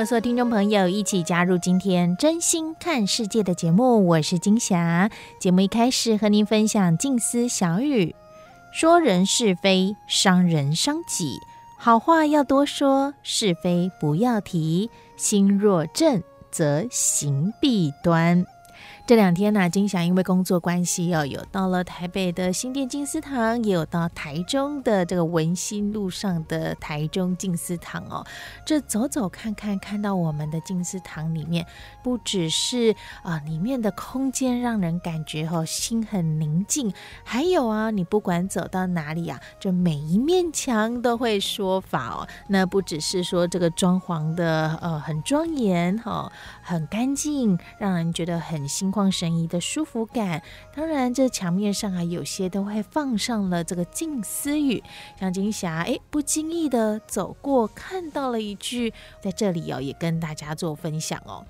们所有听众朋友一起加入今天真心看世界的节目，我是金霞。节目一开始和您分享静思小语。说人是非，伤人伤己。好话要多说，是非不要提。心若正，则行必端。这两天呢、金霞因为工作关系哦，有到了台北的新店金丝堂，也有到台中的这个文心路上的台中金丝堂哦。这走走看看，看到我们的金丝堂里面，不只是啊、里面的空间让人感觉哦，心很宁静，还有啊，你不管走到哪里啊，这每一面墙都会说法哦。那不只是说这个装潢的呃很庄严哈、哦，很干净，让人觉得很心旷神怡的舒服感，当然这墙面上啊，有些都会放上了这个静思语，像金霞哎，不经意的走过，看到了一句，在这里哦，也跟大家做分享哦，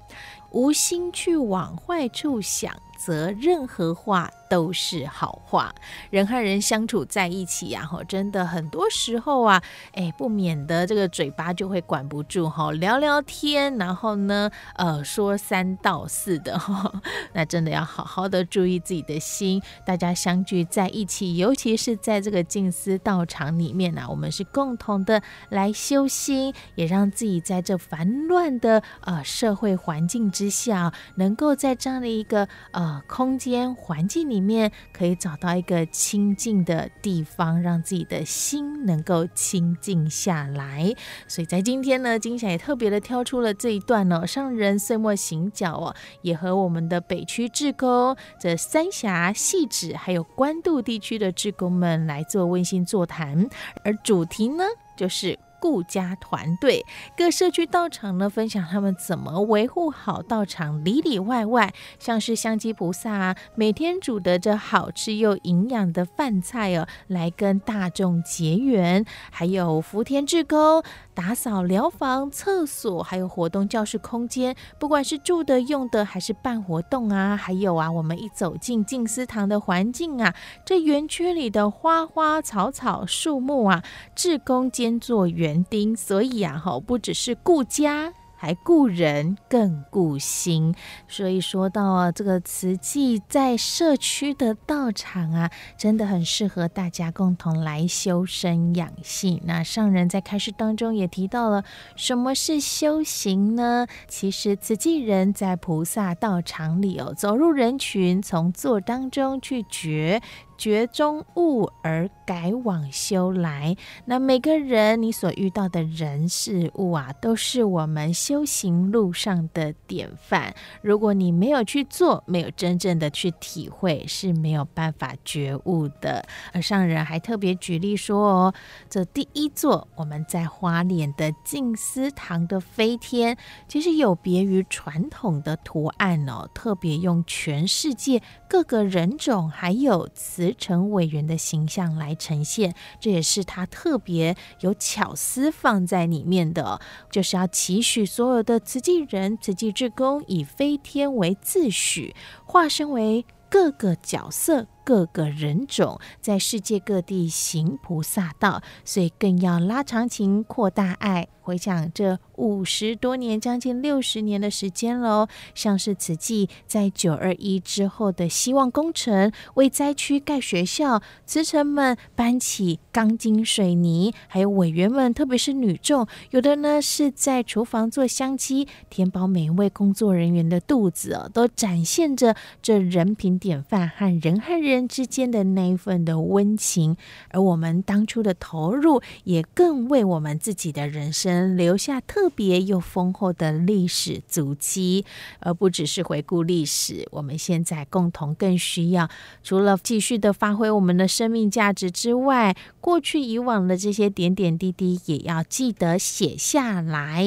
无心去往坏处想，则任何话都是好话。人和人相处在一起呀，哈，真的很多时候啊，哎，不免的这个嘴巴就会管不住哈，聊聊天，然后呢，呃，说三道四的哈，那真的要好好的注意自己的心。大家相聚在一起，尤其是在这个静思道场里面呢，我们是共同的来修心，也让自己在这烦乱的呃社会环境之下，能够在这样的一个呃。空间环境里面可以找到一个清静的地方，让自己的心能够清静下来。所以在今天呢，金霞也特别的挑出了这一段哦，上人岁末行脚哦，也和我们的北区志工、这三峡、汐止还有关渡地区的志工们来做温馨座谈，而主题呢就是。顾家团队。各社区道场呢，分享他们怎么维护好道场里里外外，像是香积菩萨，每天煮的这好吃又营养的饭菜哦，来跟大众结缘；还有福田志工打扫疗房、厕所，还有活动教室空间，不管是住的、用的，还是办活动啊，还有啊，我们一走进静思堂的环境啊，这园区里的花花草草、树木啊，志工兼做园。丁，所以啊，吼，不只是顾家。还顾人更顾心，所以说到，这个慈济在社区的道场啊，真的很适合大家共同来修身养性。那上人在开示当中也提到了，什么是修行呢？其实慈济人在菩萨道场里哦，走入人群，从坐当中去觉。觉中悟而改往修来，那每个人你所遇到的人事物啊，都是我们修行路上的典范。如果你没有去做，没有真正的去体会，是没有办法觉悟的。而上人还特别举例说哦，这第一座我们在花莲的静思堂的飞天，其实有别于传统的图案哦，特别用全世界各个人种还有成委员的形象来呈现，这也是他特别有巧思放在里面的，就是要期许所有的慈济人、慈济志工以飞天为自诩，化身为各个角色、各个人种，在世界各地行菩萨道，所以更要拉长情，扩大爱。回想这五十多年，将近六十年的时间喽，像是慈济在九二一之后的希望工程，为灾区盖学校，慈诚们搬起钢筋水泥，还有委员们，特别是女众，有的呢是在厨房做香鸡，填饱每一位工作人员的肚子哦，都展现着这人品典范和人和人人之间的那一份的温情。而我们当初的投入，也更为我们自己的人生。留下特别又丰厚的历史足迹，而不只是回顾历史。我们现在共同更需要，除了继续的发挥我们的生命价值之外，过去以往的这些点点滴滴也要记得写下来。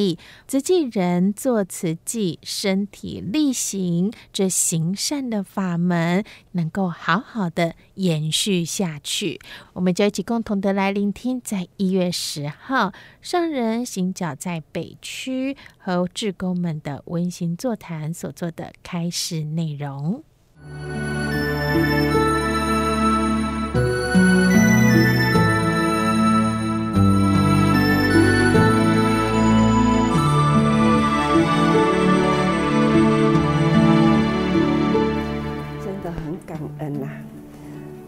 慈济人做慈济，身体力行，这行善的法门能够好好好的延续下去。我们就一起共同的来聆听，在一月十号上人行脚在北区和志工们的温馨座谈所做的开始内容。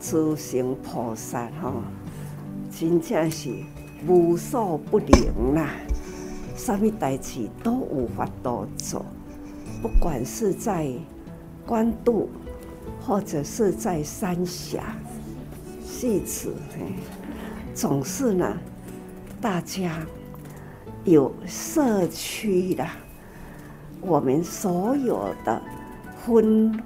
诸行菩萨哈，真正是。无所不能啦，什么代志都无法多做。不管是在关渡，或者是在三峡、戏子，总是呢，大家有社区的，我们所有的分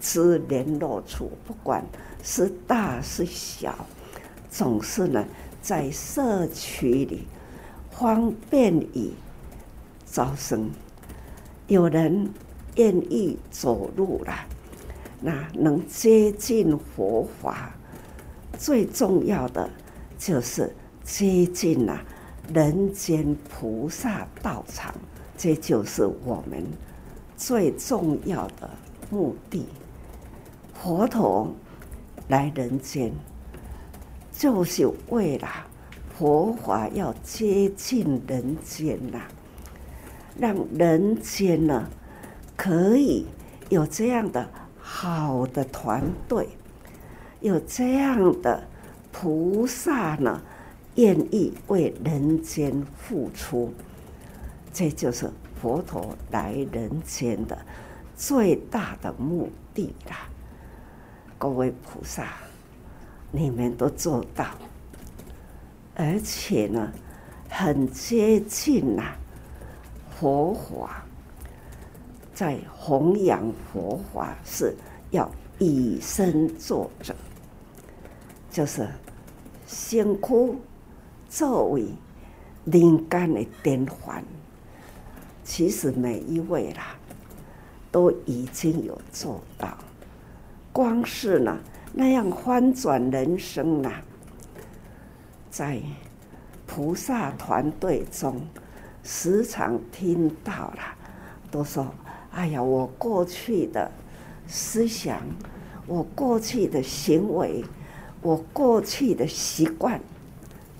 支联络处，不管是大是小，总是呢。在社区里，方便于招生，有人愿意走路了，那能接近佛法，最重要的就是接近了人间菩萨道场，这就是我们最重要的目的。佛陀来人间。就是为了佛法要接近人间呐，让人间呢可以有这样的好的团队，有这样的菩萨呢愿意为人间付出，这就是佛陀来人间的最大的目的啦，各位菩萨。你们都做到，而且呢，很接近呐、啊。佛法在弘扬佛法是要以身作则，就是辛苦作为人间的典范。其实每一位啦，都已经有做到，光是呢。那样翻转人生呐、啊，在菩萨团队中，时常听到了，都说：“哎呀，我过去的思想，我过去的行为，我过去的习惯，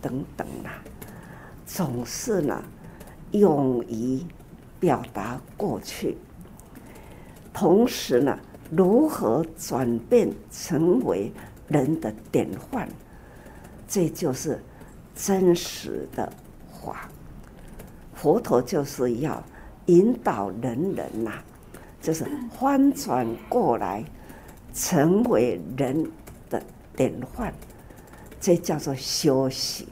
等等啦，总是呢，勇于表达过去，同时呢。”如何转变成为人的典范？这就是真实的话。佛陀就是要引导人人呐、啊，就是翻转过来，成为人的典范。这叫做修行。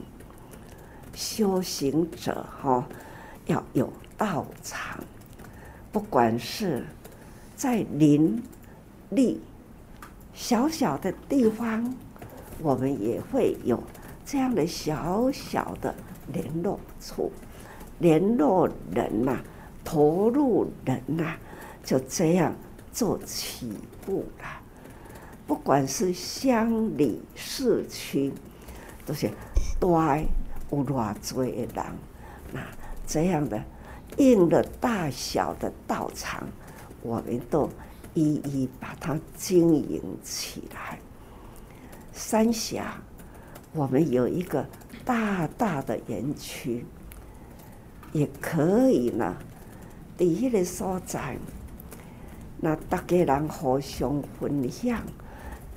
修行者哈，要有道场，不管是在林。力小小的地方，我们也会有这样的小小的联络处，联络人呐、啊，投入人呐、啊，就这样做起步了。不管是乡里市区，都是大有偌多的人，那这样的应了大小的道场，我们都。一一把它经营起来。三峡，我们有一个大大的园区，也可以呢。第一个所在，那大家人互相分享，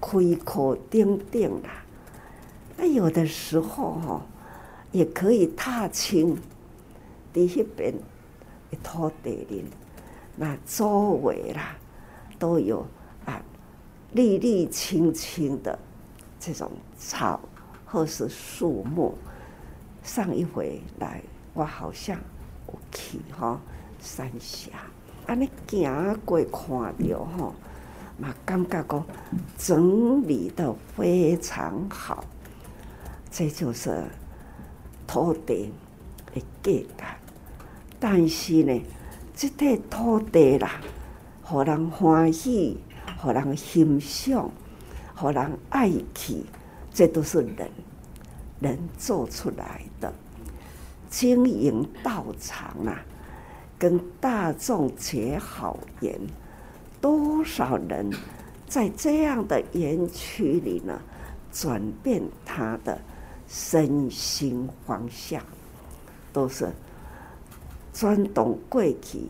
开口顶顶啦。那有的时候哈，也可以踏青，在那边一土地里，那周围啦都有啊绿绿青青的这种草或是树木。上一回来，我好像有去哈三峡，安尼行过看到哈，嘛感觉讲整理得非常好。这就是土地的价值，但是呢，这块土地啦，互人欢喜，互人欣赏，互人爱去，这都是人人做出来的。经营道场啊，跟大众结好缘，多少人在这样的园区里呢，转变他的。身心方向都是钻懂过去、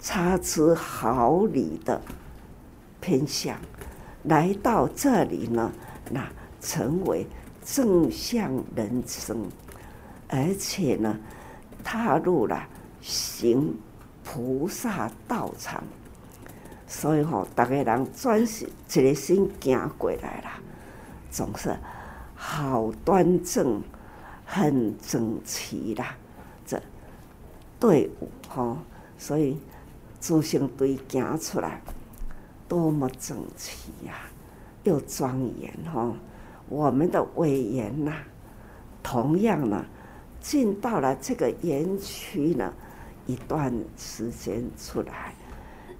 差之毫厘的偏向，来到这里呢，那成为正向人生，而且呢，踏入了行菩萨道场，所以吼、哦，大家人专心一个心行过来啦，总是。好端正，很整齐啦，这队伍哈，所以组成队行出来，多么整齐呀，又庄严哈。我们的委员呐，同样呢，进到了这个园区呢，一段时间出来，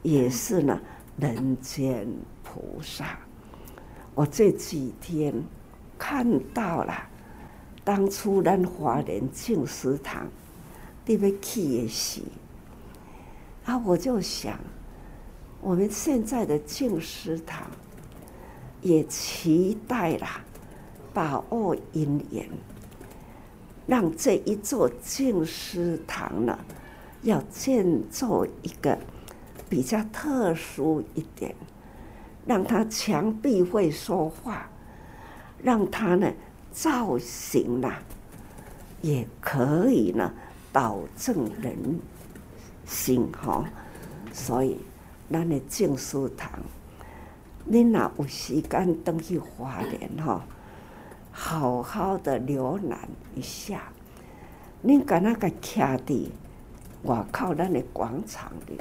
也是呢，人间菩萨。我这几天。看到了，当初咱华莲净思堂特别去的时，啊，我就想，我们现在的净思堂也期待啦，把握因缘，让这一座净思堂呢，要建造一个比较特殊一点，让它墙壁会说话。让它呢造型呢，也可以呢保证人心哈。所以，咱的净思堂，你若有时间登去华联哈，好好的浏览一下。恁敢那个徛伫外口咱的广场里，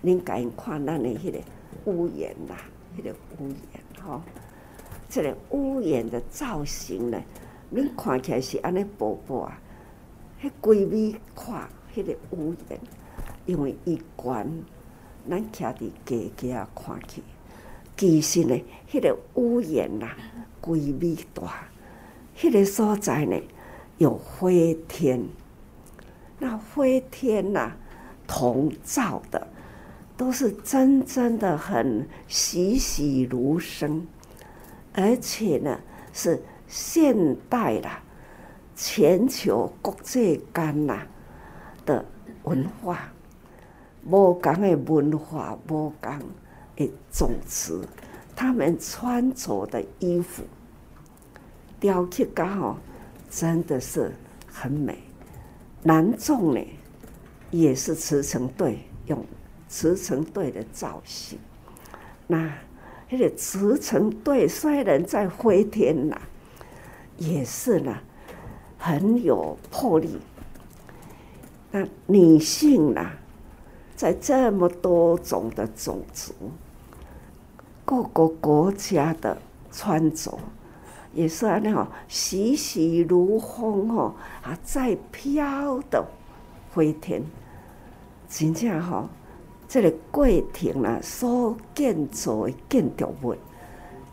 你敢看咱的迄个屋檐呐，迄个屋檐哈。这个屋檐的造型呢，恁看起来是安尼薄薄啊，迄闺蜜看迄个屋檐，因为一关，咱徛伫家家看去，其实呢，迄个屋檐呐，闺蜜大，迄个所在呢，有飞天，那飞天呐，铜造的，都是真真的很栩栩如生。而且呢，是现代啦，全球国际间呐的文化，无共的文化，无共的种词，他们穿着的衣服，雕刻刚好真的是很美。男众呢，也是慈诚队用慈诚队的造型，那。那个慈诚队虽然在飞天呐，也是呢，很有魄力。那女性呐，在这么多种的种族、各个国家的穿着，也是那种栩栩如风哦，啊，在飘的飞天，真正哈。这个过程呢，所建造的建筑物，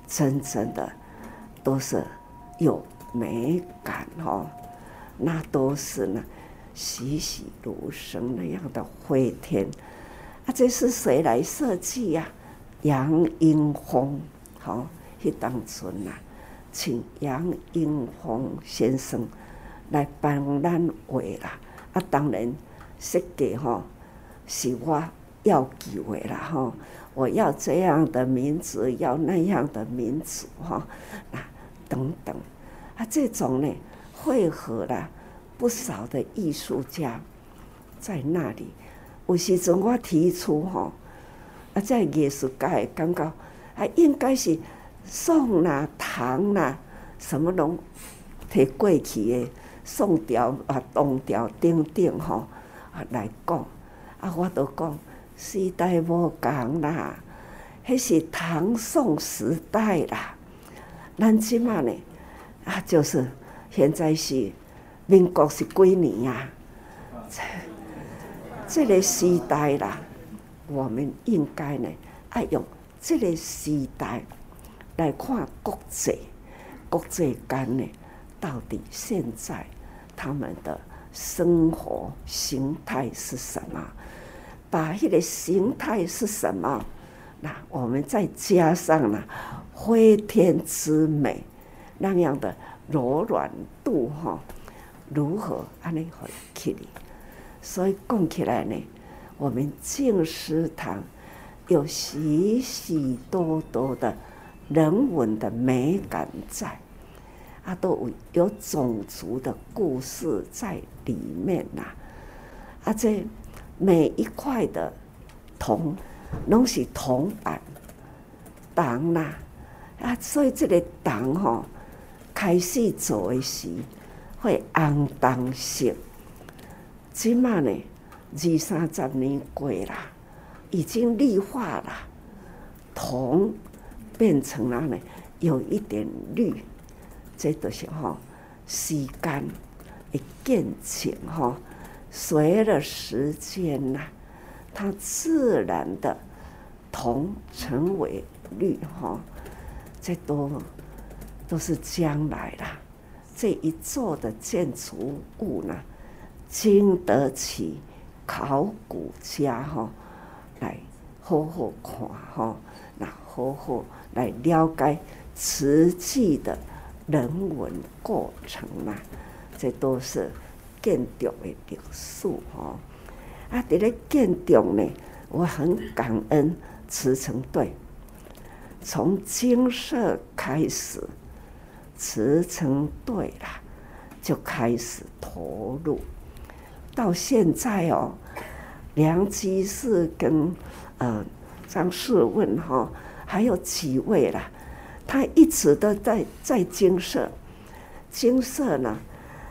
真正的都是有美感哦，那都是呢栩栩如生那样的飞天，啊，这是谁来设计呀？杨英风，好，去当村呐，请杨英风先生来帮咱画啦。啊，当然设计吼是我要求的啦，吼，我要这样的名字，要那样的名字，哈，啊，等等，啊，这种呢，汇合了不少的艺术家在那里。有时阵我提出吼，啊，在艺术界感觉啊，应该是宋啦、唐啦，什么拢提过去的宋朝啊、唐朝等等吼啊来讲，啊，我都讲时代无共啦，迄是唐宋时代啦。咱即满呢啊，就是现在是民国是几年呀？这个时代啦，我们应该呢，爱用这个时代来看国际，国际间呢，到底现在他们的生活形态是什么？把这个形态是什么？那我们再加上呢，飞天之美那样的柔软度哈，如何安尼会去哩？所以讲起来呢，我们静思堂有许许多多的人文的美感在，啊，都有种族的故事在里面呐，啊，这每一块的铜拢是铜板，铜啦，啊，所以这个铜吼开始做的时会红铜色。起码呢，二三十年过啦，已经绿化了，铜变成了呢，有一点绿，这都是哈时间的变迁哈，随着时间呐，它自然的铜成为绿哈，这都都是将来啦，这一座的建筑物呢。经得起考古家哈来好好看哈，那好好来了解实际的人文过程嘛，这都是建筑的历史哈。啊，这个建筑呢，我很感恩慈诚队，从经社开始，慈诚队啦就开始投入。到现在哦，梁居士跟呃张世问哈，还有几位啦，他一直都在在金色金色呢，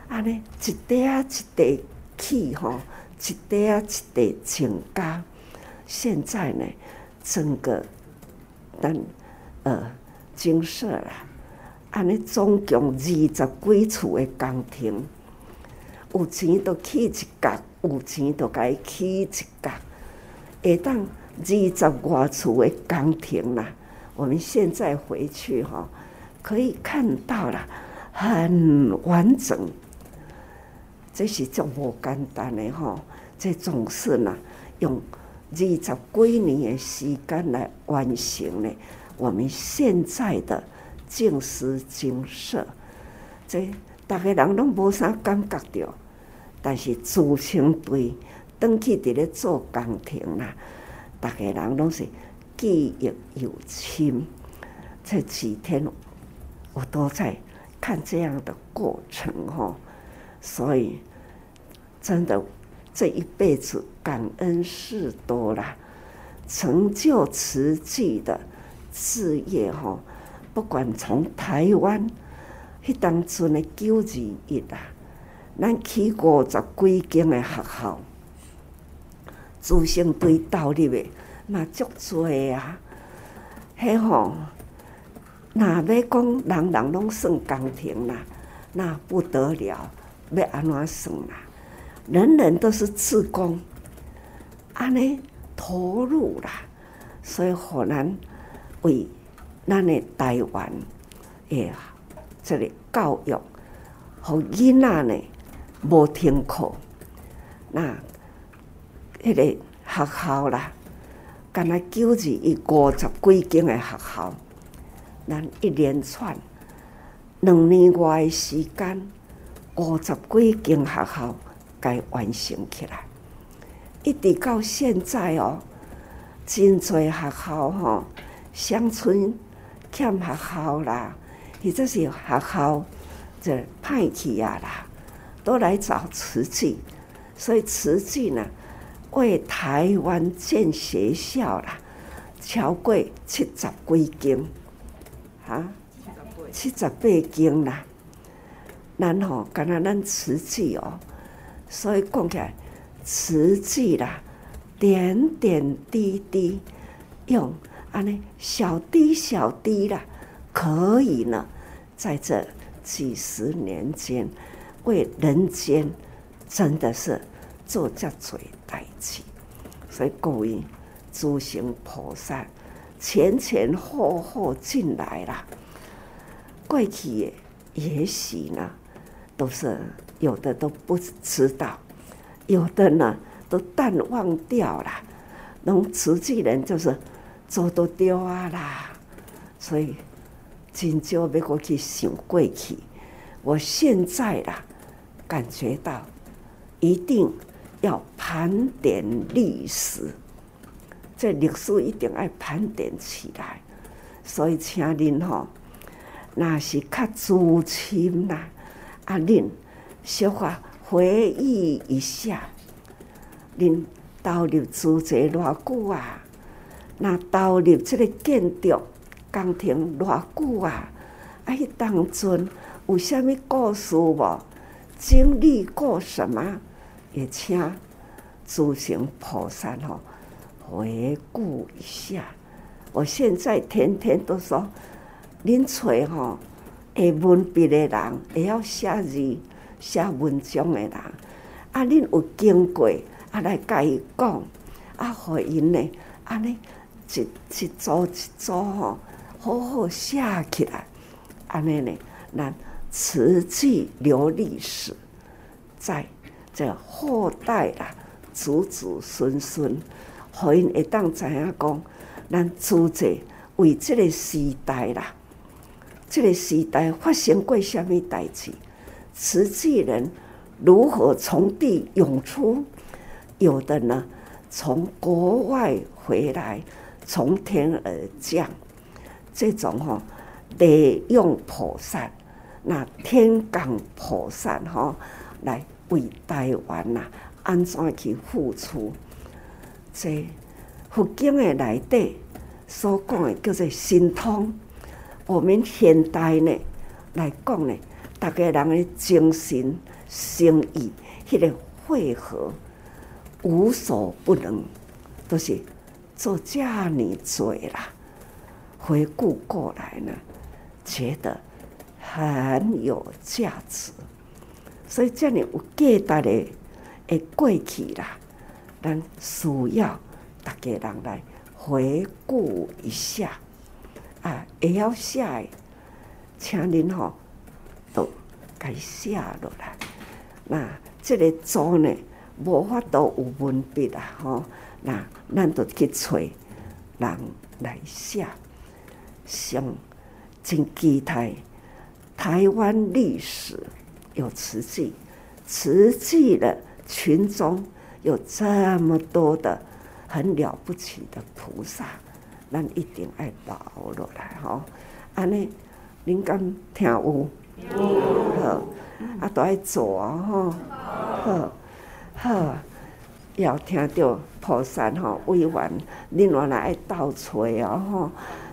啊呢一代一代去哈，一代一代增加，现在呢，整个但呃经社啦，安尼总共二十几处的工程。有钱就起一角，有钱就该起一角。下当二十外处的工程啦，我们现在回去哈，可以看到了很完整。这是就无简单的哈，这总是呢用二十几年的时间来完成呢。我们现在的静思精舍，这大家人拢无啥感觉着。但是组成队登记伫咧做工程啦，大家人拢是记忆犹新。这几天我都在看这样的过程吼，所以真的这一辈子感恩事多啦，成就慈济的事业吼，不管从台湾迄当阵的九二一啊。咱去五十几间的学校，师生对投入的嘛足多啊！迄吼，若要讲人人拢算工程啦，那不得了，要安怎算啦？人人都是志工，安尼投入啦，所以互咱为咱的台湾诶，这个教育，互囡仔呢。无停课，那迄个学校啦，干那九字伊五十几间的学校，咱一连串两年外的时间，五十几间学校该完成起来，一直到现在哦，真侪学校吼，乡村欠学校啦，或者是学校就歹去啊啦，都来找慈济，所以慈济呢。为台湾建学校啦，超过七十几间，啊，七十八间啦。然后，敢若咱慈济哦，所以讲起来，慈济啦，点点滴滴用安尼小滴小滴啦，可以呢，在这几十年间，为人间真的是做这最。代志，所以故意诸行菩萨前前后后进来了，过去也也许呢，都是有的都不知道，有的呢都淡忘掉了，能慈济人就是做都对啊啦，所以真少要过去想过去，我现在啦感觉到一定。要盘点历史，这历史一定要盘点起来。所以，请您吼，那是较资深啦，啊，您小可回忆一下，您投入资济偌久啊？那投入这个建筑工程偌久啊？啊，迄当中有啥物故事无？经历过什么？也请诸行菩萨吼回顾一下。我现在天天都说，恁找吼会文笔的人，会晓写字、写文章的人，啊，恁有经过，啊来甲伊讲，啊，互因呢，安尼一一组一组吼，好好写起来，安尼呢，咱瓷器留历史在。这后代啦，子子孙孙，互因会当知影讲，咱祖者为这个时代啦，这个时代发生过什么代志？瓷器人如何从地涌出？有的呢，从国外回来，从天而降，这种吼，利用菩萨，那天降菩萨吼来。为台湾呐，安怎去付出？这佛经的内底所讲的叫做神通。我们现代呢来讲呢，大家人的精神、心意，迄个汇合，无所不能，都是做这么多啦。回顾过来呢，觉得很有价值。所以这里有价值的会过去啦，咱需要大家人来回顾一下啊，会晓写的，请恁吼都该写落来。那这个组呢，无法度有文笔啦，吼，那咱就去找人来写，像真期待台湾历史。有慈济，慈济的群中有这么多的很了不起的菩萨，咱一定爱留落来吼。安尼，恁敢听有？好，啊都爱做啊吼。好，好，要听到菩萨吼委员，恁原来爱倒吹啊吼。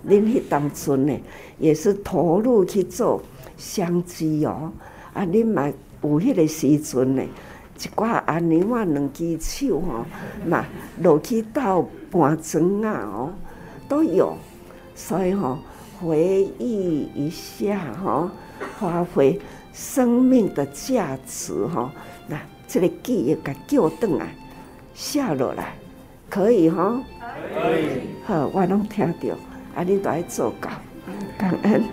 恁迄当阵呢，也是投入去做香积哦。啊！恁嘛有迄个时阵呢，一寡安尼我两只手吼，嘛落去倒搬砖啊哦，都有。所以吼，回忆一下吼，发挥生命的价值吼。那这个记忆甲叫转来，写落来，可以吼？可以。好，我拢听到，啊，你都爱做到，感恩。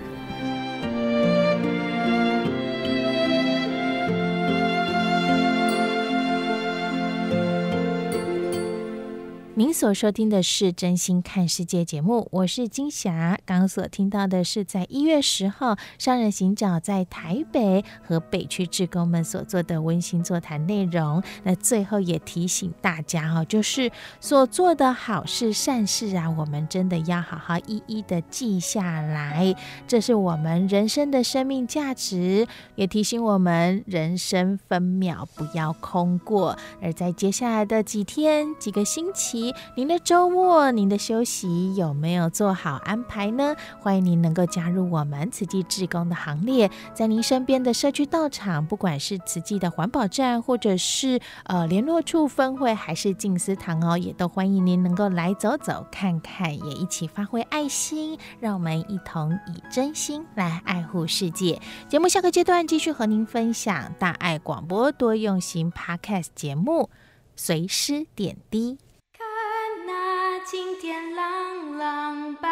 您所收听的是《真心看世界》节目，我是金霞。刚刚所听到的是在一月十号，商人行脚在台北和北区志工们所做的温馨座谈内容。那最后也提醒大家哈，就是所做的好事善事啊，我们真的要好好一一的记下来，这是我们人生的生命价值，也提醒我们人生分秒不要空过。而在接下来的几天、几个星期，您的周末、您的休息有没有做好安排呢？欢迎您能够加入我们慈济志工的行列，在您身边的社区道场，不管是慈济的环保站，或者是呃联络处分会，还是静思堂哦，也都欢迎您能够来走走看看，也一起发挥爱心，让我们一同以真心来爱护世界。节目下个阶段继续和您分享大爱广播多用心 Podcast 节目，随时点滴。青天朗朗，白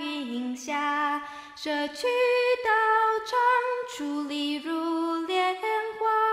云下，社区道场矗立如莲花，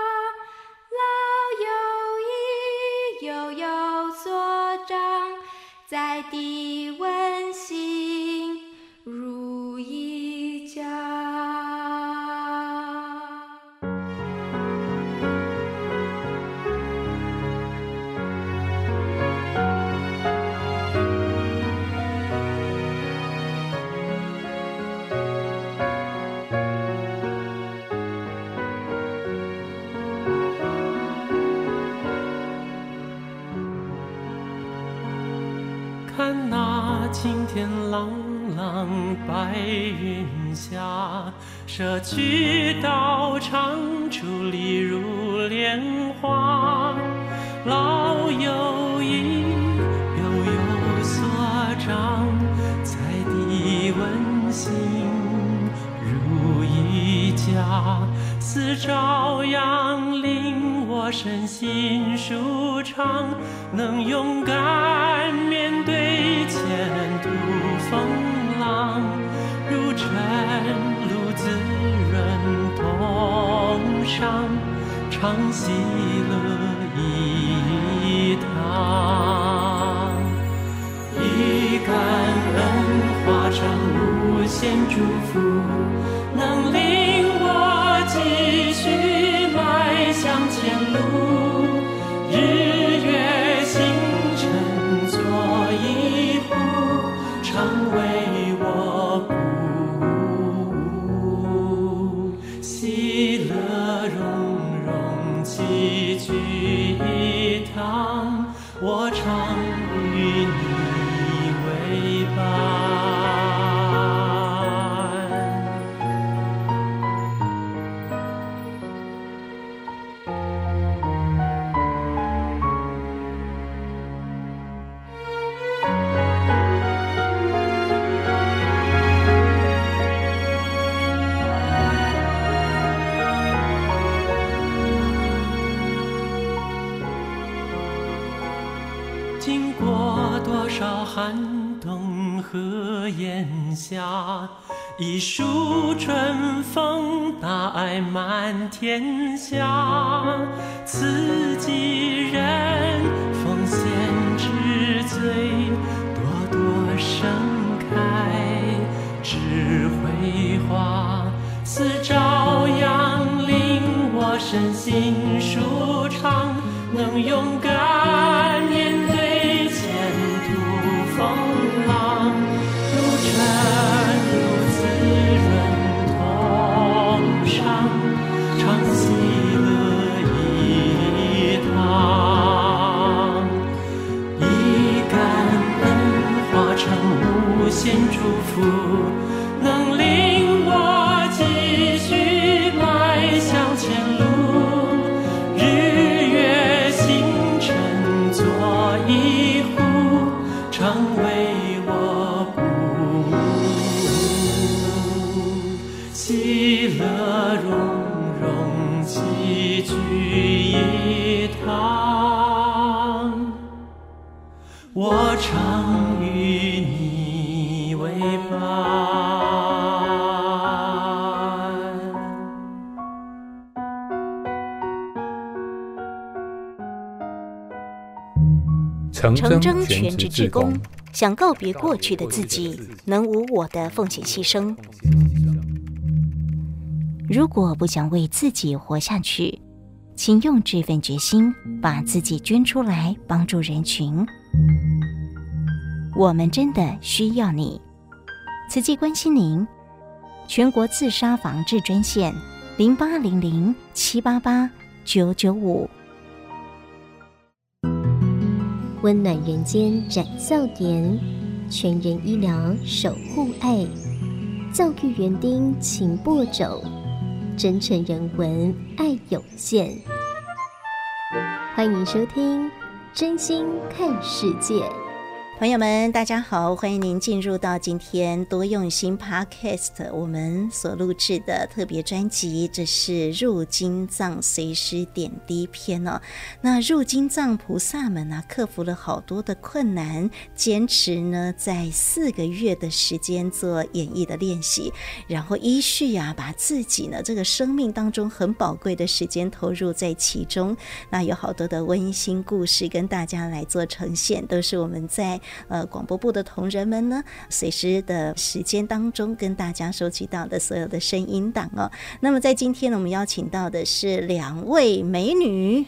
看那青天朗朗，白云下，社区道场矗立如莲花。老友义，悠悠所长，在地温馨如一家。似朝阳，令我身心舒畅，能勇敢面对。风浪如晨露滋润同裳，常喜乐一堂。以感恩化成无限祝福，能冬和炎夏，一树春风，大爱满天下。慈济人奉献之最，朵朵盛开智慧花。似朝阳，令我身心舒畅，能勇敢心祝福，能令诚征全职志工，想告别过去的自己，能无我的奉献牺牲。如果不想为自己活下去，请用这份决心把自己捐出来，帮助人群。我们真的需要你。慈济关心您，全国自杀防治专线零八零零七八八九九五。温暖人间展笑颜，全人医疗守护爱，教育园丁勤播种，真诚人文爱有限。欢迎收听《真心看世界》。朋友们，大家好！欢迎您进入到今天多用心 Podcast 我们所录制的特别专辑，这是入经藏随师点滴篇哦。那入经藏菩萨们呢、啊，克服了好多的困难，坚持呢在四个月的时间做演绎的练习，然后依序呀、啊，把自己呢这个生命当中很宝贵的时间投入在其中。那有好多的温馨故事跟大家来做呈现，都是我们在。呃，广播部的同仁们呢，随时的时间当中跟大家收集到的所有的声音档哦。那么在今天呢，我们邀请到的是两位美女，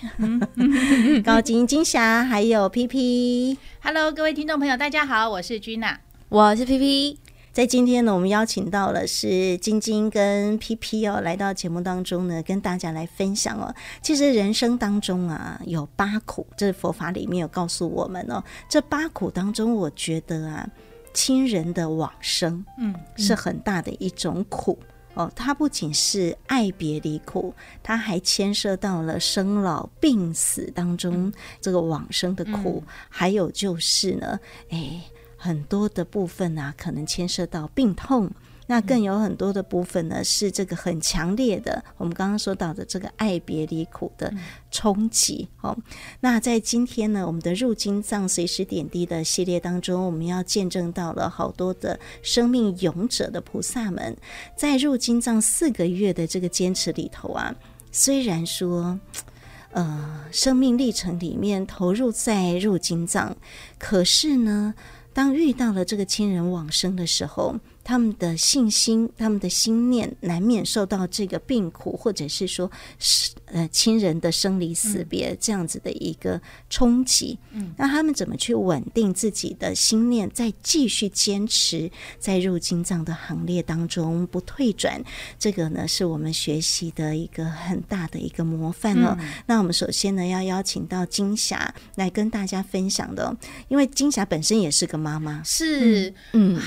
高金金霞还有 P P。Hello，各位听众朋友，大家好，我是 Gina，我是 P P。在今天呢，我们邀请到了是晶晶跟 PP 哦，来到节目当中呢，跟大家来分享哦。其实人生当中啊，有八苦，这是佛法里面有告诉我们哦。这八苦当中，我觉得啊，亲人的往生，嗯，是很大的一种苦哦。它不仅是爱别离苦，它还牵涉到了生老病死当中这个往生的苦，还有就是呢，哎。很多的部分啊，可能牵涉到病痛，那更有很多的部分呢，是这个很强烈的。我们刚刚说到的这个爱别离苦的冲击。哦，那在今天呢，我们的入金藏随时点滴的系列当中，我们要见证到了好多的生命勇者的菩萨们，在入金藏四个月的这个坚持里头啊，虽然说，呃，生命历程里面投入在入金藏，可是呢，当遇到了这个亲人往生的时候，他们的信心、他们的心念难免受到这个病苦，或者是说是呃亲人的生离死别这样子的一个冲击。嗯，那他们怎么去稳定自己的心念，再继续坚持在入金藏的行列当中不退转？这个呢，是我们学习的一个很大的一个模范哦。嗯、那我们首先呢，要邀请到金霞来跟大家分享的，因为金霞本身也是个妈妈，是嗯。嗯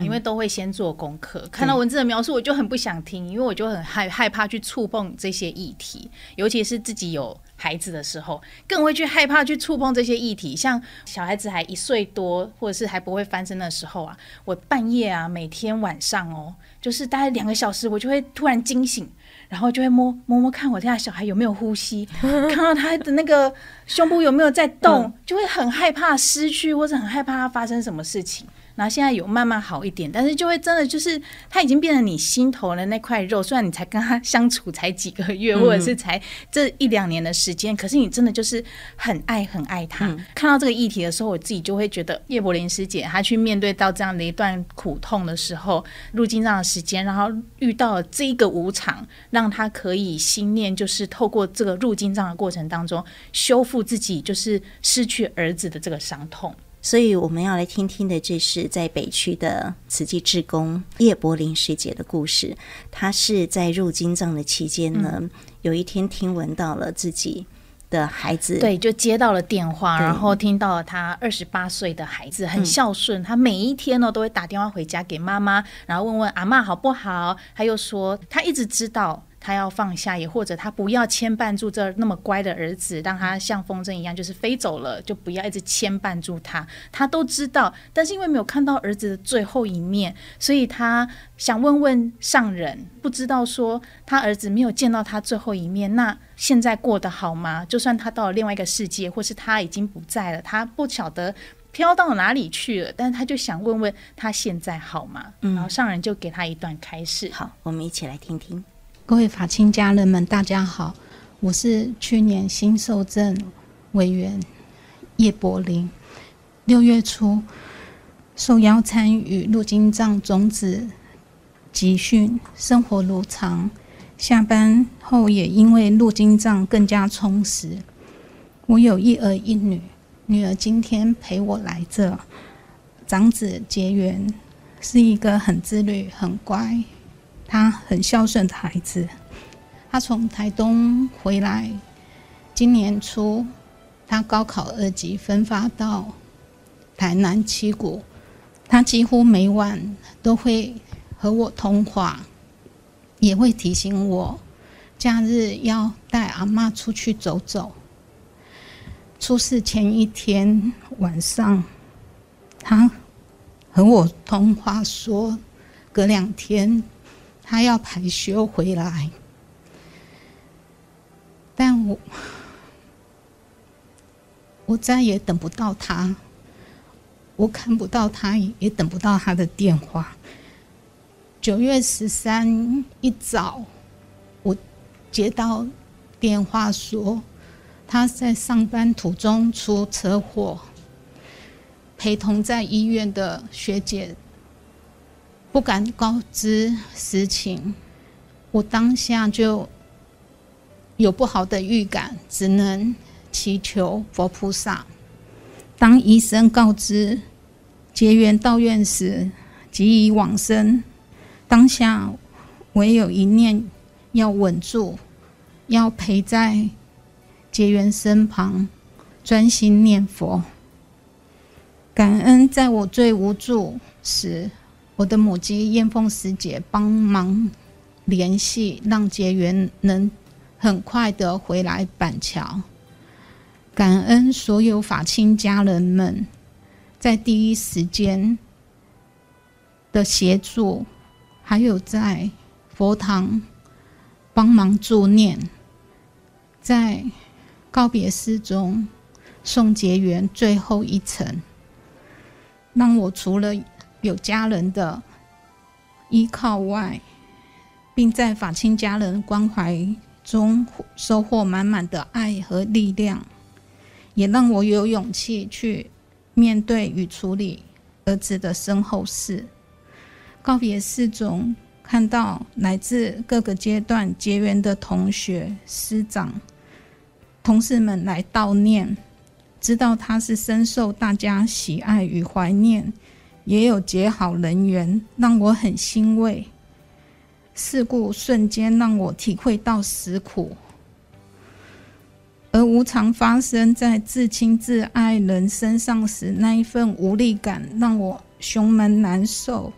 因为都会先做功课，嗯、看到文字的描述我就很不想听，因为我就很害害怕去触碰这些议题，尤其是自己有孩子的时候，更会去害怕去触碰这些议题。像小孩子还一岁多，或者是还不会翻身的时候啊，我半夜啊，每天晚上哦，就是大概两个小时，我就会突然惊醒，然后就会摸摸摸看我家小孩有没有呼吸，看到他的那个胸部有没有在动，就会很害怕失去，或者很害怕他发生什么事情。然后现在有慢慢好一点，但是就会真的就是他已经变成你心头的那块肉。虽然你才跟他相处才几个月，或者是才这一两年的时间，可是你真的就是很爱很爱他。看到这个议题的时候，我自己就会觉得叶柏林师姐她去面对到这样的一段苦痛的时候，入境这样的时间，然后遇到了这个无常，让他可以心念就是透过这个入境这样的过程当中修复自己，就是失去儿子的这个伤痛。所以我们要来听听的，这是在北区的慈济志工叶柏林师姐的故事。她是在入金藏的期间呢，嗯、有一天听闻到了自己的孩子，对，就接到了电话，然后听到了他二十八岁的孩子很孝顺，嗯、他每一天呢都会打电话回家给妈妈，然后问问阿嬷好不好，他又说他一直知道。他要放下，也或者他不要牵绊住这那么乖的儿子，让他像风筝一样就是飞走了，就不要一直牵绊住他。他都知道，但是因为没有看到儿子的最后一面，所以他想问问上人，不知道说他儿子没有见到他最后一面，那现在过得好吗？就算他到了另外一个世界，或是他已经不在了，他不晓得飘到哪里去了，但是他就想问问他现在好吗？嗯，然后上人就给他一段开示。好，我们一起来听听。各位法亲家人们，大家好，我是去年新受赠委员叶柏林。六月初受邀参与入经藏种子集训，生活如常。下班后也因为入经藏更加充实。我有一儿一女，女儿今天陪我来这。长子结缘是一个很自律、很乖，他很孝顺的孩子。他从台东回来，今年初，他高考二级分发到台南七股，他几乎每晚都会和我通话，也会提醒我假日要带阿嬷出去走走。出事前一天晚上，他和我通话说，隔两天他要排休回来。但我我再也等不到他，我看不到他，也等不到他的电话。九月十三一早，我接到电话说他在上班途中出车祸，陪同在医院的学姐不敢告知实情，我当下就。有不好的预感，只能祈求佛菩萨。当医生告知结缘道院时，即已往生。当下唯有一念要稳住，要陪在结缘身旁，专心念佛。感恩在我最无助时，我的母鸡燕凤师姐帮忙联系，让结缘能。很快的回来板桥，感恩所有法亲家人们在第一时间的协助，还有在佛堂帮忙助念，在告别式中送结缘最后一程，让我除了有家人的依靠外，并在法亲家人关怀。中收获满满的爱和力量，也让我有勇气去面对与处理儿子的身后事。告别式中，看到来自各个阶段结缘的同学、师长、同事们来悼念，知道他是深受大家喜爱与怀念，也有结好人缘，让我很欣慰。事故瞬间让我体会到死苦，而无常发生在至亲至爱人身上时，那一份无力感让我胸闷难受。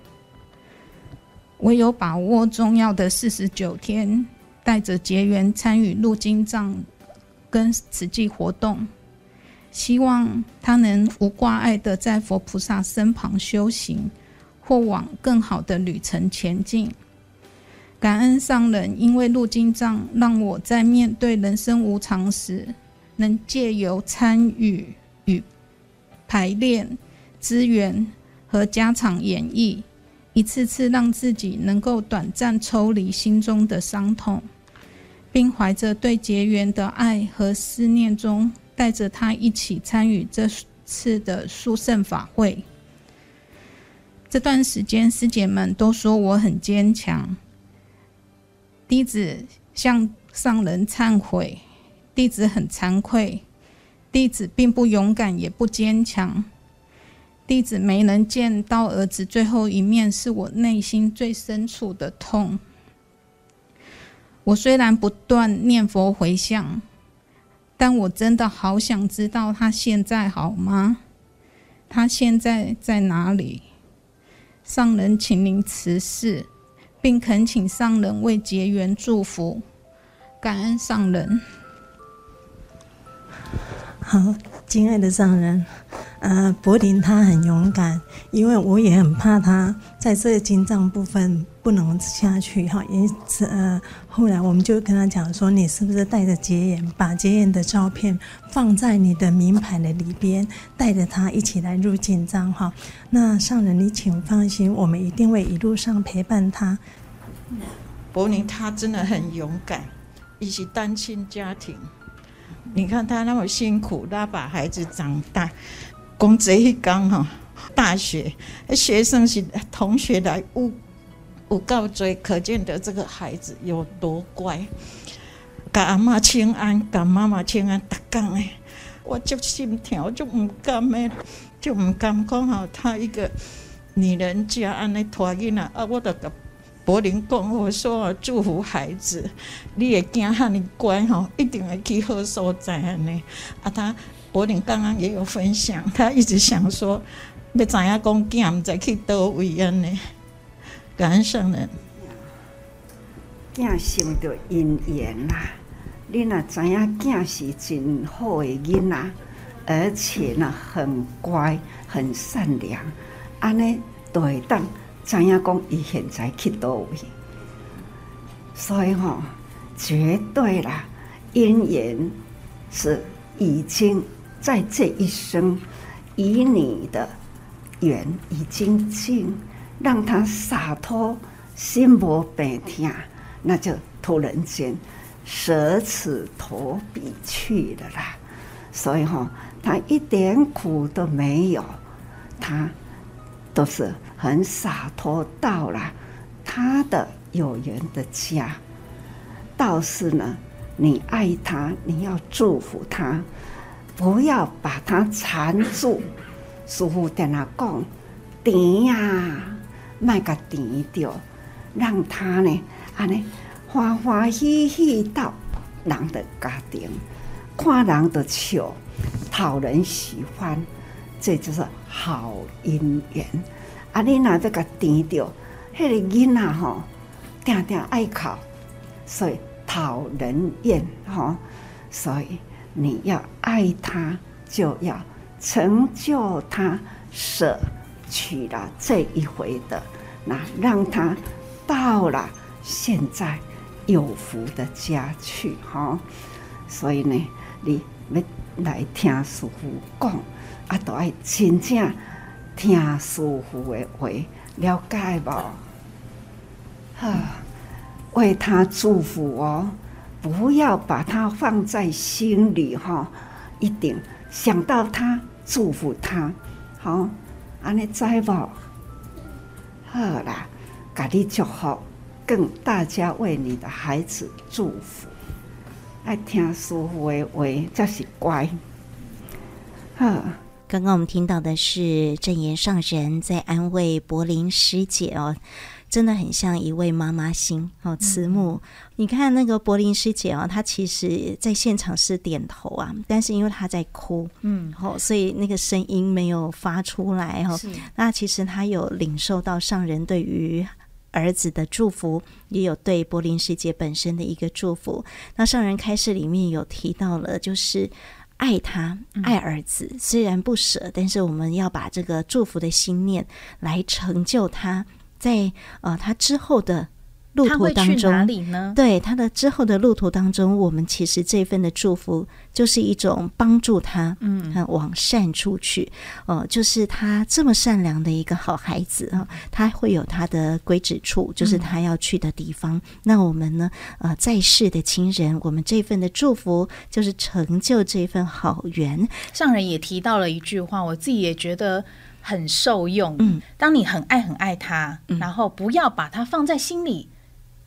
唯有把握重要的四十九天，带着结缘参与入经藏跟实际活动，希望他能无挂碍的在佛菩萨身旁修行，或往更好的旅程前进。感恩上人，因为入经藏，让我在面对人生无常时，能借由参与与排练、资源和家常演绎，一次次让自己能够短暂抽离心中的伤痛，并怀着对结缘的爱和思念中，带着他一起参与这次的殊胜法会。这段时间，师姐们都说我很坚强。弟子向上人忏悔，弟子很惭愧，弟子并不勇敢，也不坚强。弟子没能见到儿子最后一面，是我内心最深处的痛。我虽然不断念佛回向，但我真的好想知道他现在好吗？他现在在哪里？上人，请您辞世。并恳请上人为结缘祝福，感恩上人。好，亲爱的上人，呃，柏林他很勇敢，因为我也很怕他在这个经藏部分不能下去哈。因此，呃，后来我们就跟他讲说，你是不是带着结缘，把结缘的照片放在你的名牌的里边，带着他一起来入经藏哈。那上人，你请放心，我们一定会一路上陪伴他。柏林他真的很勇敢，一起单亲家庭。你看他那么辛苦，他把孩子长大，讲这一讲哈，大学学生是同学来有有够多，可见得这个孩子有多乖。甲阿妈请安，甲妈妈请安，逐工诶，我就心跳，就唔甘诶，就唔甘讲吼，他一个女人家安尼拖囡仔啊，我着甲柏林讲，我说祝福孩子，你会惊哈尼乖吼，一定会去好所在安尼。啊，他柏霖刚刚也有分享，他一直想说，要知影讲囝毋知去倒位安尼，感恩圣人，囝受着姻缘啦。你若知影囝是真好的囡仔，而且呢很乖、很善良，安尼都会当知影讲伊现在去倒位。所以吼、绝对啦，姻缘是已经在这一生以你的缘已经尽，让他洒脱，心无病痛，那就突然间。舍此投彼去了啦，所以吼，他一点苦都没有，他都是很洒脱到了他的有缘的家。倒是呢，你爱他，你要祝福他，不要把他缠住。师傅在那讲，甜呀，卖个甜掉，让他呢，安尼。欢欢喜喜到人的家庭，看人的笑，讨人喜欢，这就是好姻缘。啊，你若这个甜掉，迄个囡仔吼，定定爱哭，所以讨人厌吼。所以你要爱他，就要成就他，舍取了这一回的，那让他到了现在。有福的家去哈，所以呢，你要来听师傅讲，啊，都爱真正听师父的话，了解无？哈，为他祝福哦，不要把他放在心里哈，一定想到他，祝福他，好，安尼知无？好啦，家里祝福。更大家为你的孩子祝福，爱听师父的话，这是乖。哈，刚刚我们听到的是正言上人在安慰柏林师姐哦，真的很像一位妈妈心哦，慈母。嗯、你看那个柏林师姐哦，她其实在现场是点头啊，但是因为她在哭，嗯，哦，所以那个声音没有发出来哦。那其实她有领受到上人对于。儿子的祝福，也有对柏林师姐本身的一个祝福。那上人开示里面有提到了，就是爱他，爱儿子，嗯、虽然不舍，但是我们要把这个祝福的心念来成就他，在呃他之后的。路途当中，哪里呢？对他的之后的路途当中，我们其实这份的祝福就是一种帮助他，嗯，往善处去。哦、呃，就是他这么善良的一个好孩子啊，他会有他的归止处，就是他要去的地方。嗯、那我们呢？呃，在世的亲人，我们这份的祝福就是成就这份好缘。上人也提到了一句话，我自己也觉得很受用。嗯，当你很爱很爱他，嗯、然后不要把他放在心里。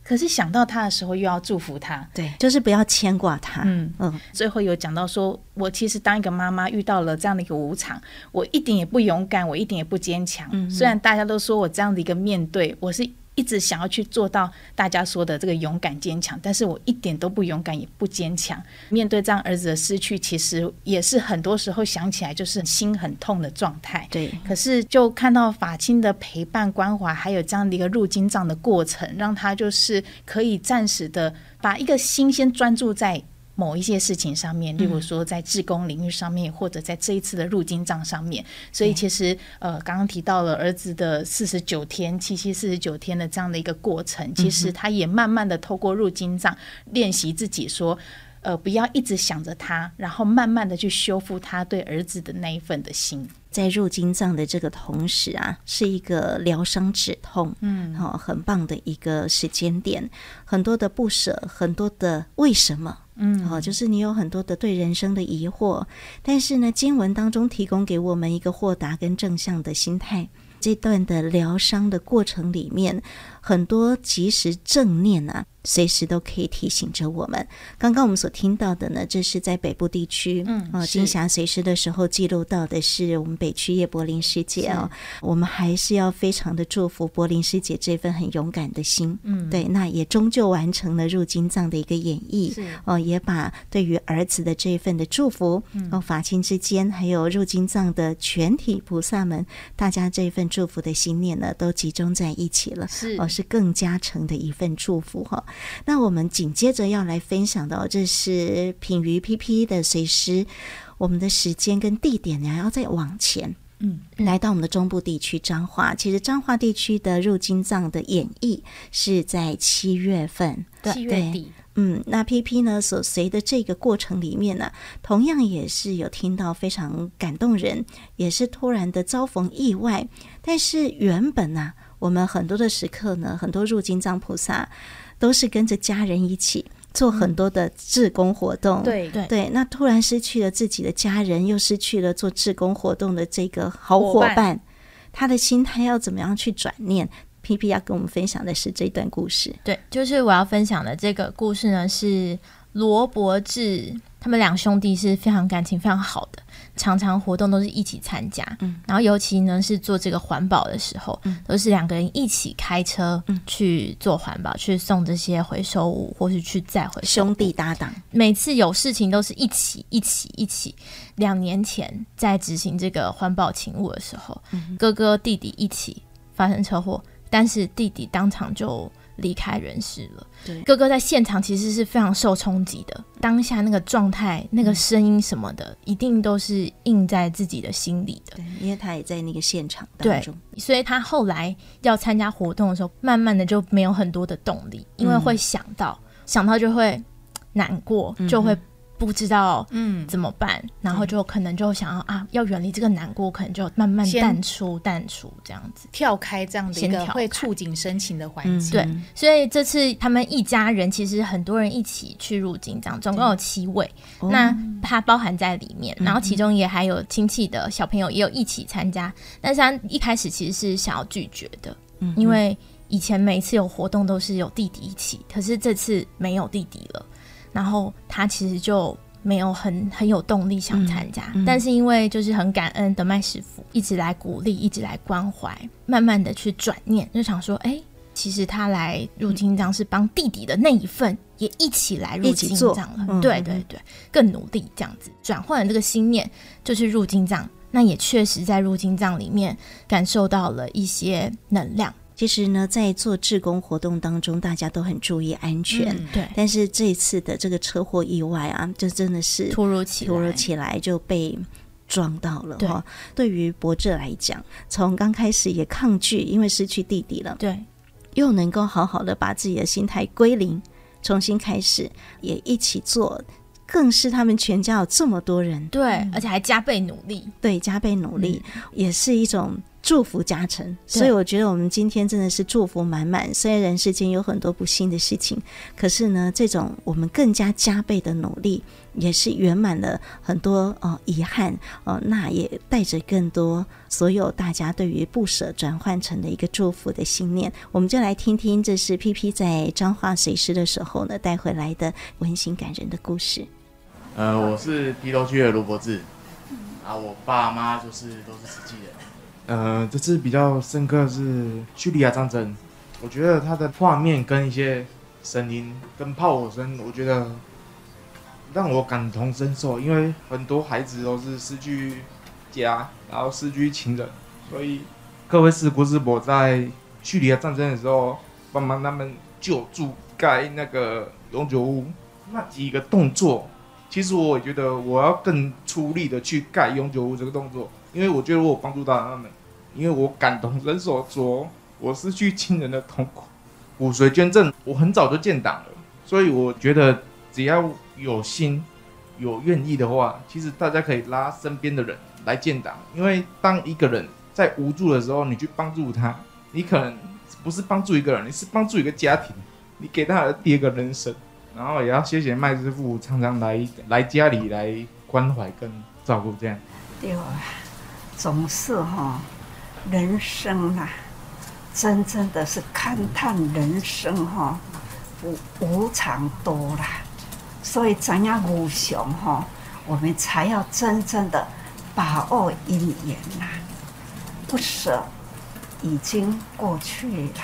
可是想到他的时候，又要祝福他，对，就是不要牵挂他。嗯嗯。最后有讲到说，我其实当一个妈妈遇到了这样的一个无常，我一点也不勇敢，我一点也不坚强。嗯。虽然大家都说我这样的一个面对，我是。一直想要去做到大家说的这个勇敢坚强，但是我一点都不勇敢，也不坚强。面对这样儿子的失去，其实也是很多时候想起来就是心很痛的状态。对，可是就看到法亲的陪伴关怀，还有这样的一个入金藏的过程，让他就是可以暂时的把一个心先专注在。某一些事情上面，例如说在志工领域上面，嗯、或者在这一次的入金账上面，所以其实、嗯、呃，刚刚提到了儿子的四十九天、七七四十九天的这样的一个过程，其实他也慢慢的透过入金账练习自己说，呃，不要一直想着他，然后慢慢的去修复他对儿子的那一份的心。在入金藏的这个同时啊，是一个疗伤止痛，嗯，好，很棒的一个时间点，很多的不舍，很多的为什么。嗯，好，就是你有很多的对人生的疑惑，但是呢，经文当中提供给我们一个豁达跟正向的心态。这段的疗伤的过程里面，很多及时正念啊。随时都可以提醒着我们。刚刚我们所听到的呢，这是在北部地区，嗯，哦，金霞随时的时候记录到的是我们北区叶柏林师姐哦。我们还是要非常的祝福柏林师姐这份很勇敢的心，嗯，对，那也终究完成了入金藏的一个演绎，是。哦，也把对于儿子的这份的祝福，嗯，哦，法亲之间还有入金藏的全体菩萨们，大家这份祝福的心念呢，都集中在一起了，是。哦，是更加成的一份祝福哈。那我们紧接着要来分享的，这是品瑜 PP 的随师。我们的时间跟地点呢，要再往前，嗯，来到我们的中部地区彰化。其实彰化地区的入金藏的演绎是在七月份，七月底，嗯，那 PP 呢所随的这个过程里面呢，同样也是有听到非常感动人，也是突然的遭逢意外。但是原本呢、啊，我们很多的时刻呢，很多入金藏菩萨。都是跟着家人一起做很多的志工活动，对对对。那突然失去了自己的家人，又失去了做志工活动的这个好伙伴，伙伴他的心态要怎么样去转念？PP 要跟我们分享的是这段故事。对，就是我要分享的这个故事呢，是罗伯志，他们两兄弟是非常感情非常好的。常常活动都是一起参加，嗯，然后尤其呢是做这个环保的时候，嗯，都是两个人一起开车去做环保，嗯，去送这些回收物，或是去再回收。兄弟搭档，每次有事情都是一起一起一起。两年前在执行这个环保勤务的时候，嗯，哥哥弟弟一起发生车祸，但是弟弟当场就。离开人世了。对，哥哥在现场其实是非常受冲击的，当下那个状态、那个声音什么的，一定都是印在自己的心里的。对，因为他也在那个现场当中。对，所以他后来要参加活动的时候，慢慢的就没有很多的动力，因为会想到，嗯、想到就会难过，就会。不知道嗯。怎么办，嗯，然后就可能就想要啊，要远离这个难过，可能就慢慢淡出淡出这样子，跳开这样的一个会触景生情的环境。对，所以这次他们一家人其实很多人一起去入境，这样，总共有七位，那他包含在里面，然后其中也还有亲戚的小朋友也有一起参加，但是他一开始其实是想要拒绝的，因为以前每次有活动都是有弟弟一起，可是这次没有弟弟了。然后他其实就没有很很有动力想参加，嗯嗯，但是因为就是很感恩德麦师傅一直来鼓励，一直来关怀，慢慢的去转念，就想说，哎，其实他来入金藏是帮弟弟的那一份也一起来入金藏了，嗯，对对对，更努力这样子转换了这个心念，就是入金藏，那也确实在入金藏里面感受到了一些能量。其实呢，在做志工活动当中，大家都很注意安全。嗯、对。但是这一次的这个车祸意外啊，就真的是突如其突如其来就被撞到了哈。对于柏志来讲，从刚开始也抗拒，因为失去弟弟了。对。又能够好好的把自己的心态归零，重新开始，也一起做，更是他们全家有这么多人，对，而且还加倍努力，对，加倍努力，嗯、也是一种。祝福加成，所以我觉得我们今天真的是祝福满满。虽然人世间有很多不幸的事情，可是呢，这种我们更加加倍的努力，也是圆满了很多哦遗憾哦。那也带着更多所有大家对于不舍转换成的一个祝福的信念。我们就来听听，这是 PP 在彰化随师的时候呢带回来的温馨感人的故事。呃，我是皮头区的卢伯志，啊，我爸妈就是都是慈济人。呃，这次比较深刻是叙利亚战争，我觉得它的画面跟一些声音跟炮火声，我觉得让我感同身受，因为很多孩子都是失去家，然后失去亲人，所以各位是国师伯在叙利亚战争的时候帮忙他们救助盖那个永久屋，那几个动作，其实我觉得我要更出力的去盖永久屋这个动作。因为我觉得我有帮助到他们，因为我感同身受，说我失去亲人的痛苦。骨髓捐赠，我很早就建档了，所以我觉得只要有心、有愿意的话，其实大家可以拉身边的人来建档。因为当一个人在无助的时候，你去帮助他，你可能不是帮助一个人，你是帮助一个家庭，你给他的第二个人生。然后也要谢谢麦师傅常常来来家里来关怀跟照顾这样。对啊，总是哈，人生啊，真正的是勘探人生哈，无无常多啦，所以咱要无常哈，我们才要真正的把握因缘呐，不舍已经过去了，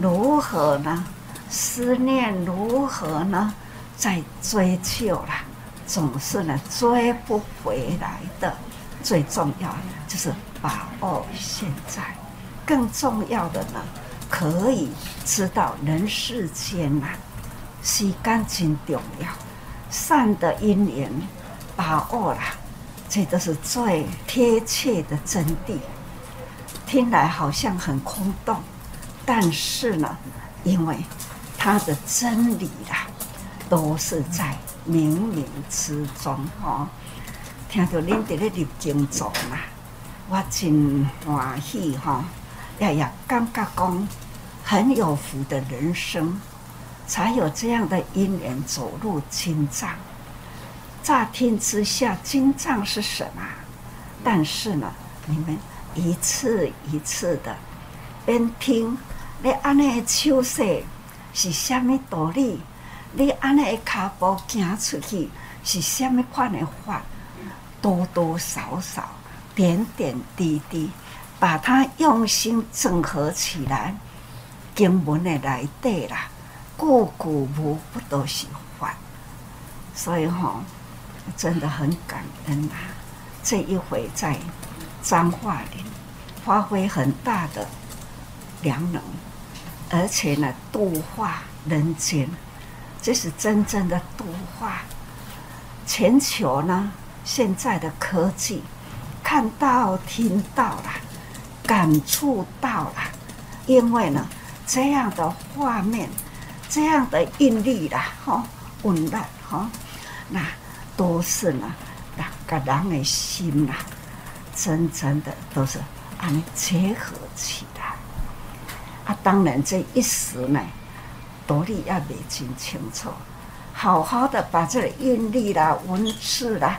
如何呢？思念如何呢？再追求了，总是呢追不回来的。最重要的就是把握现在，更重要的呢，可以知道人世间呐，时间真重要，善的因缘把握了，这都是最贴切的真谛。听来好像很空洞，但是呢，因为。它的真理啦，都是在冥冥之中哈。听到恁在咧入经中啦，我真欢喜哈，也也感觉讲很有福的人生，才有这样的因缘走入经藏。乍听之下，金藏是什么？但是呢，你们一次一次的边听，你安尼手势。是虾米道理？你安尼脚步行出去是虾米款的法？多多少少、点点滴滴，把它用心整合起来，经文的来对啦，句句无不都喜欢。所以吼、真的很感恩啊！这一回在彰化林发挥很大的良能。而且呢，度化人间，这是真正的度化。全球呢，现在的科技，看到、听到了，感触到了，因为呢，这样的画面，这样的印力啦，哈，温暖哈，那都是呢，那个人的心呐，真正的都是按结合起来。啊，当然，这一时呢，道理也未真清楚。好好的把这个韵律啦、文字啦，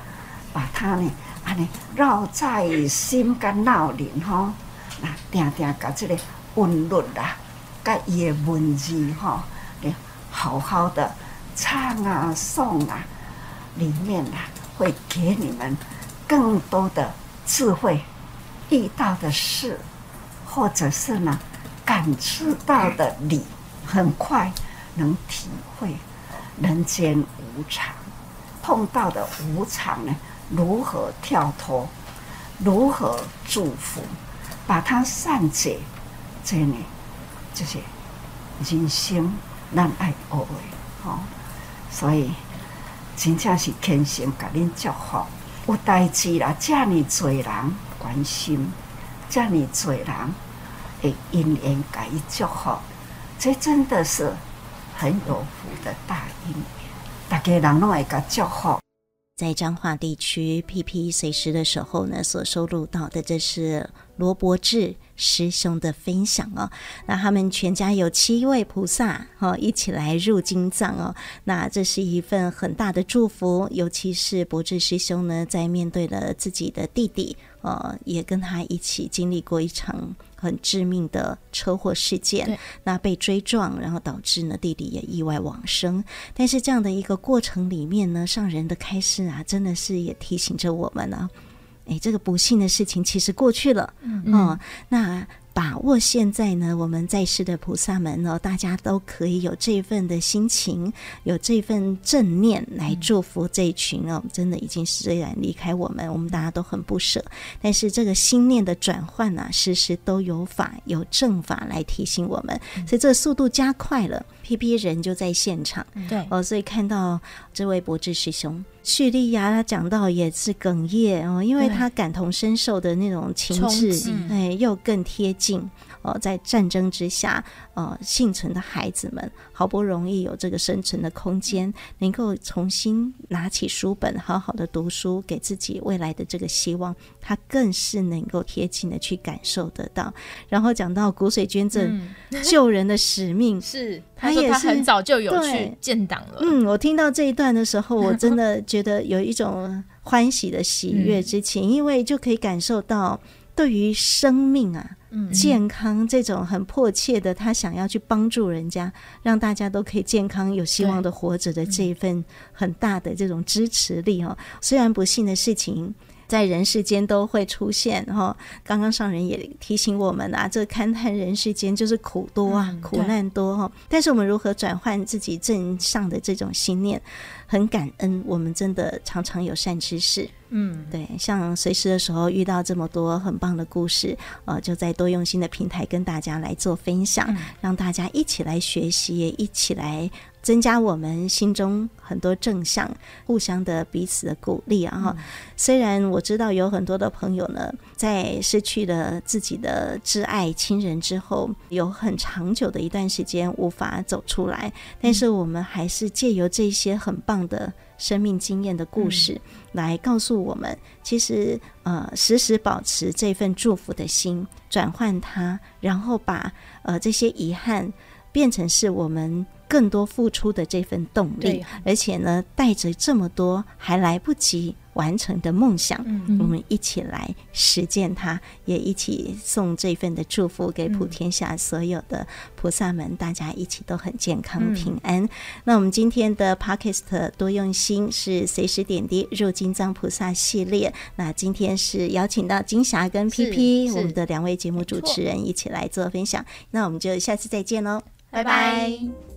把它呢，安尼绕在心肝脑里吼，那定定把这个韵律啦，甲伊的文字吼，你好好的唱啊、诵啊，里面啊，会给你们更多的智慧。遇到的事，或者是呢？感知到的理，很快能体会人间无常。碰到的无常呢，如何跳脱？如何祝福？把它善解，这呢，这些人生难爱学的哦。所以真正是虔诚给恁祝福。有代志啦，这么多人关心，这么多人。会，因缘给予祝福，这真的是很有福的大因缘。大家人拢会给祝福。在彰化地区，P P 随时的时候呢，所收录到的，这是罗伯志师兄的分享哦。那他们全家有七位菩萨哦，一起来入经藏哦。那这是一份很大的祝福，尤其是伯志师兄呢，在面对了自己的弟弟，呃，也跟他一起经历过一场。很致命的车祸事件，那被追撞，然后导致呢弟弟也意外往生。但是这样的一个过程里面呢，上人的开示啊，真的是也提醒着我们呢、啊，哎，这个不幸的事情其实过去了，嗯，嗯、哦，那。把握现在呢，我们在世的菩萨们呢，大家都可以有这份的心情，有这份正念来祝福这一群哦。真的已经虽然离开我们，我们大家都很不舍，但是这个心念的转换啊，时时都有法有正法来提醒我们，所以这个速度加快了。P P 人就在现场，对。哦，所以看到这位博智师兄叙利亚，他讲到也是哽咽哦，因为他感同身受的那种情志，哎，又更贴近。哦，在战争之下，呃，幸存的孩子们好不容易有这个生存的空间，能够重新拿起书本，好好的读书，给自己未来的这个希望，他更是能够贴近的去感受得到。然后讲到骨髓捐赠、嗯、救人的使命，是他他也是很早就有去建党了。嗯，我听到这一段的时候，我真的觉得有一种欢喜的喜悦之情，嗯、因为就可以感受到对于生命啊、嗯、健康这种很迫切的，他想要去帮助人家，让大家都可以健康、有希望的活着的这一份很大的这种支持力哦。虽然不幸的事情。在人世间都会出现哈，刚刚上人也提醒我们啊，这勘探人世间就是苦多啊，苦难多哈。但是我们如何转换自己正向的这种心念？很感恩，我们真的常常有善知识。嗯，对，像随时的时候遇到这么多很棒的故事，呃，就在多用心的平台跟大家来做分享，嗯、让大家一起来学习，也一起来。增加我们心中很多正向，互相的彼此的鼓励啊！哈、嗯，虽然我知道有很多的朋友呢，在失去了自己的挚爱亲人之后，有很长久的一段时间无法走出来，但是我们还是借由这些很棒的生命经验的故事，来告诉我们，其实呃，时时保持这份祝福的心，转换它，然后把呃这些遗憾变成是我们。更多付出的这份动力，而且呢，带着这么多还来不及完成的梦想，嗯、我们一起来实践它，也一起送这份的祝福给普天下所有的菩萨们，大家一起都很健康平安。嗯、那我们今天的 Podcast 多用心是随时点滴入金藏菩萨系列，那今天是邀请到金霞跟 PP 我们的两位节目主持人一起来做分享，那我们就下次再见喽，拜拜。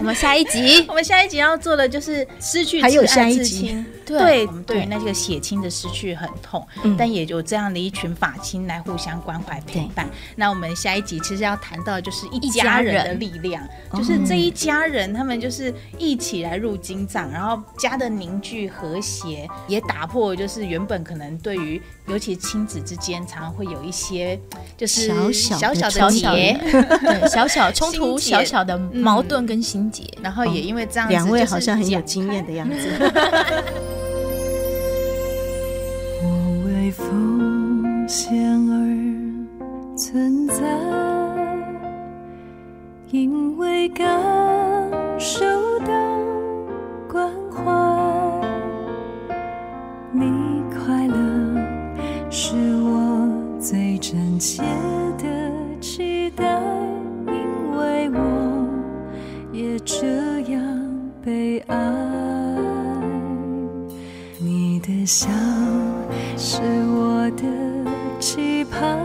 我们下一集，我们下一集要做的就是失去还有下一集，对，我们对。于那个血亲的失去很痛，但也有这样的一群法亲来互相关怀陪伴。那我们下一集其实要谈到就是一家人。的力量，就是这一家人他们就是一起来入金藏，然后家的凝聚和谐，也打破就是原本可能对于尤其亲子之间常常会有一些就是小小的结，对，小小冲突，小小的矛盾跟心。然后也因为这样子，两位好像很有经验的样子。我为奉献而存在，因为感受到关怀，你快乐是我最真切这样被爱，你的笑是我的期盼，